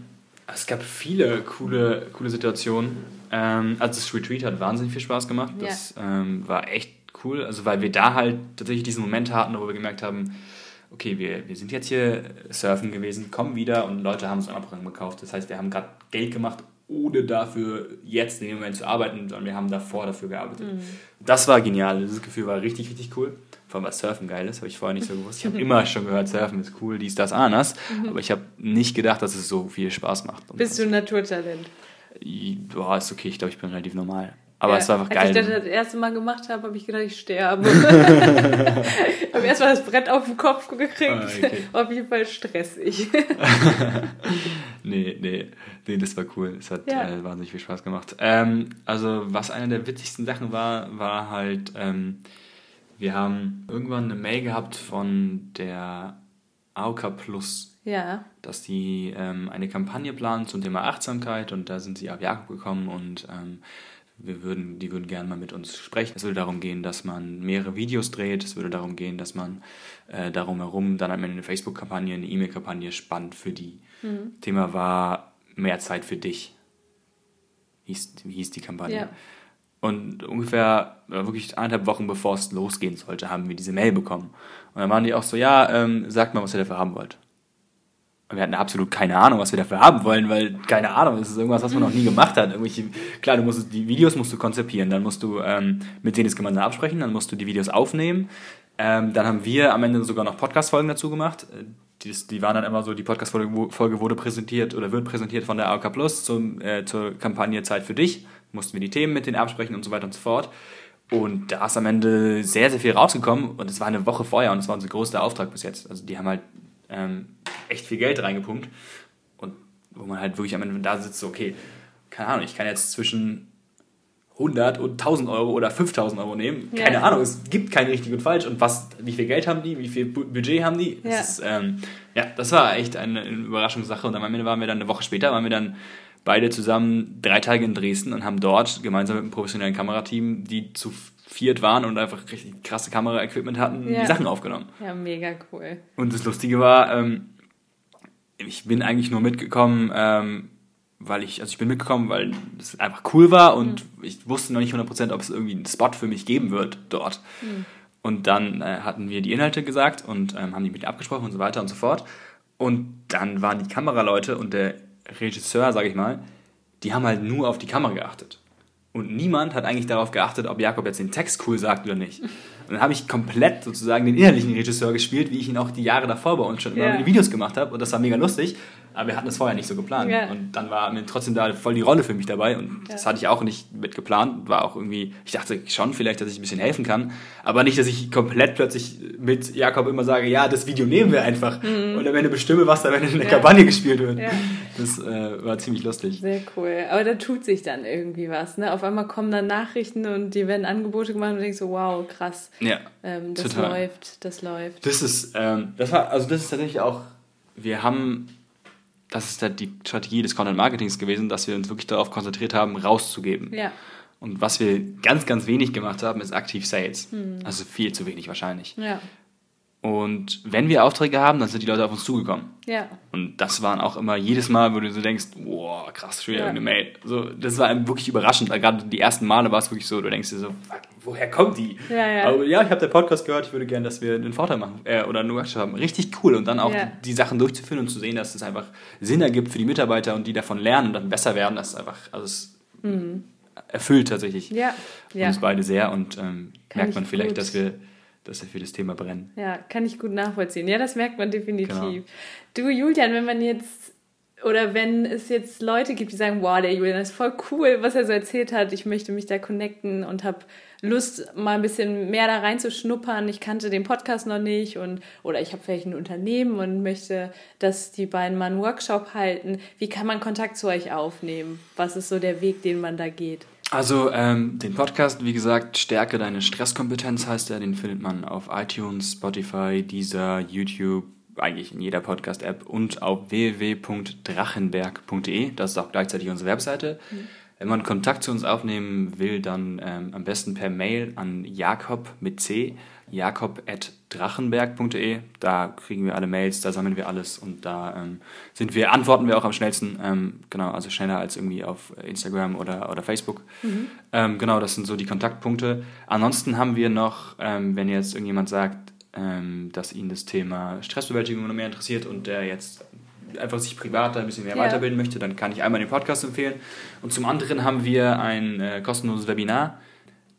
es gab viele coole, coole Situationen. Ähm, also das Retreat hat wahnsinnig viel Spaß gemacht. Das ja. Ähm, war echt cool, also weil wir da halt tatsächlich diesen Moment hatten, wo wir gemerkt haben, okay, wir, wir sind jetzt hier surfen gewesen, kommen wieder und Leute haben uns Abgang gekauft. Das heißt, wir haben gerade Geld gemacht, ohne dafür jetzt in dem Moment zu arbeiten, sondern wir haben davor dafür gearbeitet. Mhm. Das war genial. Dieses Gefühl war richtig, richtig cool. Vor allem, was Surfen geil ist, habe ich vorher nicht so gewusst. Ich habe immer schon gehört, Surfen ist cool, dies, das, anders. Mhm. Aber ich habe nicht gedacht, dass es so viel Spaß macht. Bist du ein Naturtalent? Boah, ist okay. Ich glaube, ich bin relativ normal. Aber ja, es war einfach geil. Als ich das das erste Mal gemacht habe, habe ich gedacht, ich sterbe. ich habe erstmal das Brett auf den Kopf gekriegt. Ah, okay. Auf jeden Fall stressig. nee, nee, nee, das war cool. Es hat ja. äh, wahnsinnig viel Spaß gemacht. Ähm, also, was eine der witzigsten Sachen war, war halt, ähm, wir haben irgendwann eine Mail gehabt von der AOK Plus. Ja. Dass die ähm, eine Kampagne planen zum Thema Achtsamkeit und da sind sie auf Jakob gekommen und ähm, wir würden, die würden gerne mal mit uns sprechen. Es würde darum gehen, dass man mehrere Videos dreht. Es würde darum gehen, dass man äh, darum herum dann am Ende eine Facebook-Kampagne, eine E-Mail-Kampagne spannt für die. Mhm. Thema war mehr Zeit für dich. Hieß, hieß die Kampagne. Ja. Und ungefähr wirklich eineinhalb Wochen bevor es losgehen sollte, haben wir diese Mail bekommen. Und dann waren die auch so, ja, ähm, sagt mal, was ihr dafür haben wollt wir hatten absolut keine Ahnung, was wir dafür haben wollen, weil keine Ahnung, das ist irgendwas, was man noch nie gemacht hat. Irgendwelche, klar, du musst die Videos musst du konzipieren, dann musst du ähm, mit denen das gemeinsam absprechen, dann musst du die Videos aufnehmen. Ähm, dann haben wir am Ende sogar noch Podcast-Folgen dazu gemacht. Die, die waren dann immer so, die Podcast-Folge wurde präsentiert oder wird präsentiert von der AOK Plus zum, äh, zur Kampagne Zeit für dich. Mussten wir die Themen mit denen absprechen und so weiter und so fort. Und da ist am Ende sehr, sehr viel rausgekommen und es war eine Woche vorher und es war unser größter Auftrag bis jetzt. Also die haben halt ähm, echt viel Geld reingepumpt. Und wo man halt wirklich am Ende da sitzt, so, okay, keine Ahnung, ich kann jetzt zwischen 100 und 1000 Euro oder 5000 Euro nehmen. Ja. Keine Ahnung, es gibt kein richtig und falsch. Und was, wie viel Geld haben die, wie viel Budget haben die? Ja, das, ist, ähm, ja, das war echt eine, eine Überraschungssache. Und am Ende waren wir dann eine Woche später, waren wir dann beide zusammen drei Tage in Dresden und haben dort gemeinsam mit einem professionellen Kamerateam, die zu viert waren und einfach richtig krasse Kameraequipment hatten, ja. die Sachen aufgenommen. Ja, mega cool. Und das Lustige war, ähm, ich bin eigentlich nur mitgekommen, ähm, weil ich, also ich bin mitgekommen, weil es einfach cool war und mhm. ich wusste noch nicht 100%, ob es irgendwie einen Spot für mich geben wird dort. Mhm. Und dann äh, hatten wir die Inhalte gesagt und ähm, haben die mit abgesprochen und so weiter und so fort. Und dann waren die Kameraleute und der Regisseur, sage ich mal, die haben halt nur auf die Kamera geachtet. Und niemand hat eigentlich darauf geachtet, ob Jakob jetzt den Text cool sagt oder nicht. Und dann habe ich komplett sozusagen den innerlichen Regisseur gespielt, wie ich ihn auch die Jahre davor bei uns schon immer yeah. Videos gemacht habe. Und das war mega lustig. Aber wir hatten es vorher nicht so geplant. Yeah. Und dann war mir trotzdem da voll die Rolle für mich dabei. Und yeah. das hatte ich auch nicht mit geplant. War auch irgendwie, ich dachte schon vielleicht, dass ich ein bisschen helfen kann. Aber nicht, dass ich komplett plötzlich mit Jakob immer sage, ja, das Video nehmen wir einfach. Mhm. Und am Ende bestimme, was da in der ja. Kampagne gespielt wird. Ja. Das äh, war ziemlich lustig. Sehr cool. Aber da tut sich dann irgendwie was. Ne? Auf einmal kommen dann Nachrichten und die werden Angebote gemacht und denkst so, wow, krass. Ja. Ähm, das total. läuft, das läuft. Das ist, ähm, das war, also das ist tatsächlich auch, wir haben, das ist halt die Strategie des Content Marketings gewesen, dass wir uns wirklich darauf konzentriert haben, rauszugeben. Ja. Und was wir ganz, ganz wenig gemacht haben, ist aktiv Sales. Hm. Also viel zu wenig wahrscheinlich. Ja. Und wenn wir Aufträge haben, dann sind die Leute auf uns zugekommen. Ja. Und das waren auch immer jedes Mal, wo du so denkst, boah, krass, schon wieder ja. eine Mail. So, das war wirklich überraschend. Gerade die ersten Male war es wirklich so, du denkst dir so, woher kommt die? Ja, ja. Aber ja, ich habe den Podcast gehört, ich würde gerne, dass wir einen Vorteil machen äh, oder einen Workshop haben. Richtig cool. Und dann auch ja. die, die, Sachen durchzuführen und zu sehen, dass es einfach Sinn ergibt für die Mitarbeiter und die davon lernen und dann besser werden, das ist einfach, also es mhm. erfüllt tatsächlich ja. uns beide sehr und ähm, merkt man vielleicht, gut. dass wir dass wir für das Thema brennen. Ja, kann ich gut nachvollziehen. Ja, das merkt man definitiv. Genau. Du, Julian, wenn man jetzt oder wenn es jetzt Leute gibt, die sagen, wow, der Julian ist voll cool, was er so erzählt hat, ich möchte mich da connecten und habe Lust, mal ein bisschen mehr da reinzuschnuppern. Ich kannte den Podcast noch nicht und oder ich habe vielleicht ein Unternehmen und möchte, dass die beiden mal einen Workshop halten. Wie kann man Kontakt zu euch aufnehmen? Was ist so der Weg, den man da geht? Also ähm, den Podcast, wie gesagt, Stärke deine Stresskompetenz heißt er. Den findet man auf iTunes, Spotify, Deezer, YouTube, eigentlich in jeder Podcast-App und auf www.drachenberg.de. Das ist auch gleichzeitig unsere Webseite. Mhm. Wenn man Kontakt zu uns aufnehmen will, dann ähm, am besten per Mail an Jakob mit C jakob.drachenberg.de. Da kriegen wir alle Mails, da sammeln wir alles und da ähm, sind wir, antworten wir auch am schnellsten. Ähm, genau, also schneller als irgendwie auf Instagram oder, oder Facebook. Mhm. Ähm, genau, das sind so die Kontaktpunkte. Ansonsten haben wir noch, ähm, wenn jetzt irgendjemand sagt, ähm, dass ihn das Thema Stressbewältigung noch mehr interessiert und der jetzt einfach sich privat ein bisschen mehr ja. weiterbilden möchte, dann kann ich einmal den Podcast empfehlen. Und zum anderen haben wir ein äh, kostenloses Webinar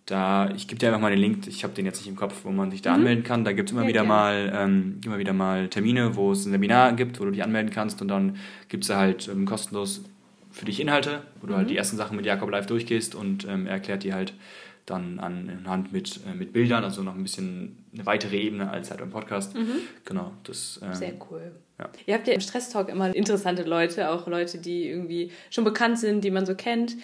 da, ich gebe dir einfach mal den Link, ich habe den jetzt nicht im Kopf, wo man sich da mhm. anmelden kann. Da gibt es immer, ja, wieder mal, ähm, immer wieder mal Termine, wo es ein Seminar gibt, wo du dich anmelden kannst und dann gibt es halt ähm, kostenlos für dich Inhalte, wo du halt mhm. halt die ersten Sachen mit Jakob live durchgehst und ähm, er erklärt dir halt dann anhand mit, äh, mit Bildern, also noch ein bisschen eine weitere Ebene als halt im Podcast. Mhm. Genau, das. Ähm, Sehr cool. Ja. Ihr habt ja im Stress-Talk immer interessante Leute, auch Leute, die irgendwie schon bekannt sind, die man so kennt.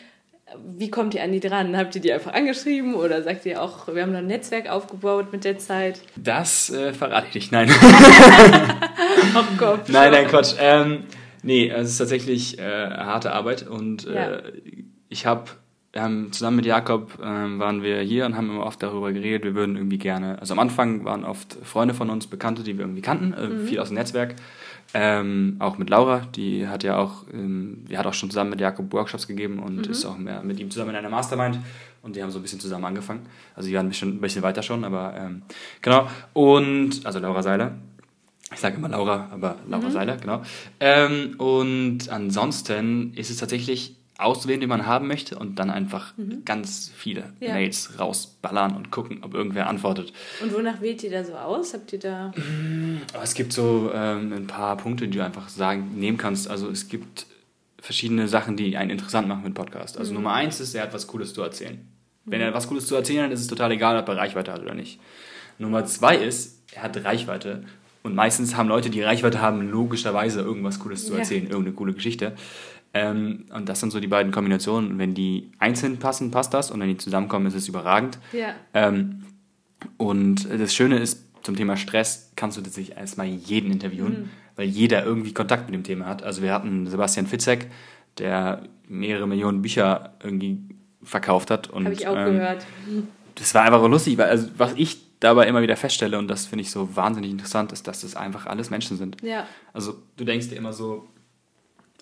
Wie kommt ihr an die dran? Habt ihr die einfach angeschrieben oder sagt ihr auch, wir haben noch ein Netzwerk aufgebaut mit der Zeit? Das äh, verrate ich nicht, nein. oh Gott. Nein, nein, Quatsch. Ähm, nee, es ist tatsächlich äh, harte Arbeit und äh, ja. ich habe ähm, zusammen mit Jakob ähm, waren wir hier und haben immer oft darüber geredet, wir würden irgendwie gerne, also am Anfang waren oft Freunde von uns, Bekannte, die wir irgendwie kannten, äh, mhm. viel aus dem Netzwerk. Ähm, auch mit Laura, die hat ja auch, ähm, die hat auch schon zusammen mit Jakob Workshops gegeben und mhm. ist auch mehr mit ihm zusammen in einer Mastermind und die haben so ein bisschen zusammen angefangen. Also die waren ein bisschen, ein bisschen weiter schon, aber ähm, genau. Und, also Laura Seiler. Ich sage immer Laura, aber Laura mhm. Seiler, genau. Ähm, und ansonsten ist es tatsächlich auswählen, den man haben möchte und dann einfach mhm. ganz viele ja. Mails rausballern und gucken, ob irgendwer antwortet. Und wonach wählt ihr da so aus? Habt ihr da. Es gibt so ähm, ein paar Punkte, die du einfach sagen, nehmen kannst. Also es gibt verschiedene Sachen, die einen interessant machen mit Podcast. Also mhm. Nummer eins ist, er hat was Cooles zu erzählen. Mhm. Wenn er was Cooles zu erzählen hat, ist es total egal, ob er Reichweite hat oder nicht. Nummer zwei ist, er hat Reichweite. Und meistens haben Leute, die Reichweite haben, logischerweise irgendwas Cooles zu erzählen, ja. irgendeine coole Geschichte. Ähm, und das sind so die beiden Kombinationen. Wenn die einzeln passen, passt das. Und wenn die zusammenkommen, ist es überragend. Ja. Ähm, und das Schöne ist, zum Thema Stress kannst du tatsächlich erstmal jeden interviewen, mhm. weil jeder irgendwie Kontakt mit dem Thema hat. Also wir hatten Sebastian Fitzek, der mehrere Millionen Bücher irgendwie verkauft hat. Habe ich auch ähm, gehört. Das war einfach lustig, weil also was ich dabei immer wieder feststelle, und das finde ich so wahnsinnig interessant, ist, dass das einfach alles Menschen sind. Ja. Also du denkst dir immer so,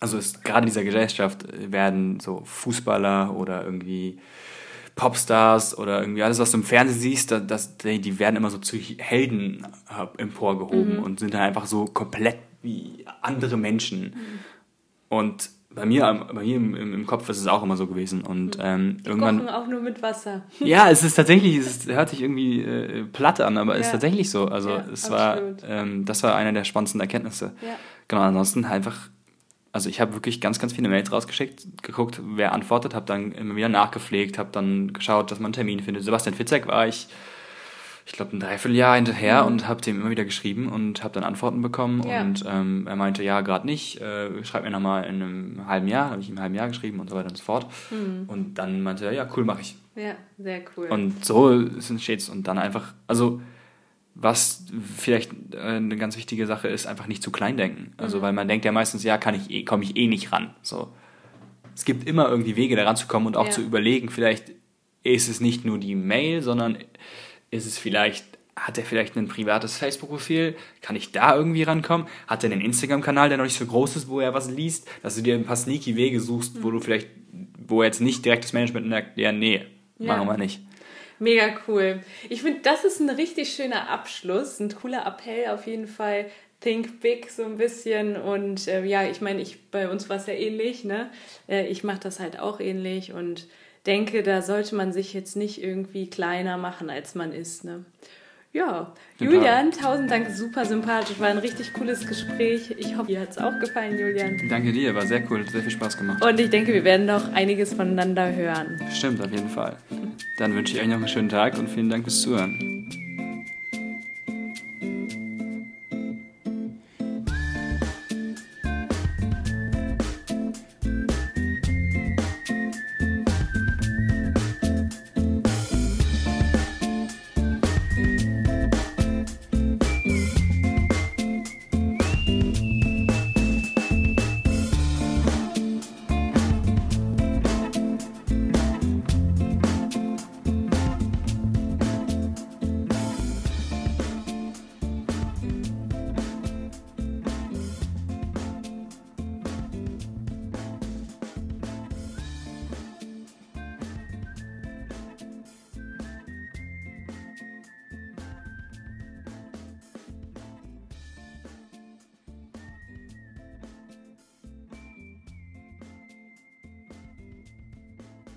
also ist, gerade in dieser Gesellschaft werden so Fußballer oder irgendwie Popstars oder irgendwie alles, was du im Fernsehen siehst, das, das, die werden immer so zu Helden äh, emporgehoben mhm. und sind dann einfach so komplett wie andere Menschen. Mhm. Und bei mir, bei mir im, im, Kopf ist es auch immer so gewesen. Und mhm. ähm, die irgendwann. Kochen auch nur mit Wasser. Ja, es ist tatsächlich, es hört sich irgendwie äh, platt an, aber es ja. ist tatsächlich so. Also ja, es war, ähm, das war eine der spannendsten Erkenntnisse. Ja. Genau, ansonsten einfach also ich habe wirklich ganz, ganz viele Mails rausgeschickt, geguckt, wer antwortet, habe dann immer wieder nachgepflegt, habe dann geschaut, dass man einen Termin findet. Sebastian Fitzek war ich, ich glaube, ein Dreivierteljahr hinterher mhm. und habe dem immer wieder geschrieben und habe dann Antworten bekommen. Ja. Und ähm, er meinte, ja, gerade nicht, äh, schreib mir nochmal in einem halben Jahr, habe ich ihm ein halben Jahr geschrieben und so weiter und so fort. Mhm. Und dann meinte er, ja, cool, mache ich. Ja, sehr cool. Und so entsteht es. Und dann einfach, also was vielleicht äh, eine ganz wichtige Sache ist, einfach nicht zu klein denken. Also, mhm. weil man denkt ja meistens, ja, kann ich eh, komme ich eh nicht ran. So. Es gibt immer irgendwie Wege, da ranzukommen und auch ja. zu überlegen, vielleicht ist es nicht nur die Mail, sondern ist es vielleicht, hat er vielleicht ein privates Facebook-Profil? Kann ich da irgendwie rankommen? Hat er einen Instagram-Kanal, der noch nicht so groß ist, wo er was liest? Dass du dir ein paar sneaky Wege suchst, mhm. wo du vielleicht, wo jetzt nicht direkt das Management merkt, ja, nee, ja. machen wir nicht. Mega cool. Ich finde, das ist ein richtig schöner Abschluss, ein cooler Appell auf jeden Fall. Think big so ein bisschen und äh, ja, ich meine, ich bei uns war es ja ähnlich, ne? Äh, ich mache das halt auch ähnlich und denke, da sollte man sich jetzt nicht irgendwie kleiner machen, als man ist, ne? Ja, Julian, tausend Dank, super sympathisch, war ein richtig cooles Gespräch. Ich hoffe, dir hat es auch gefallen, Julian. Danke dir, war sehr cool, sehr viel Spaß gemacht. Und ich denke, wir werden noch einiges voneinander hören. Stimmt, auf jeden Fall. Dann wünsche ich euch noch einen schönen Tag und vielen Dank fürs Zuhören.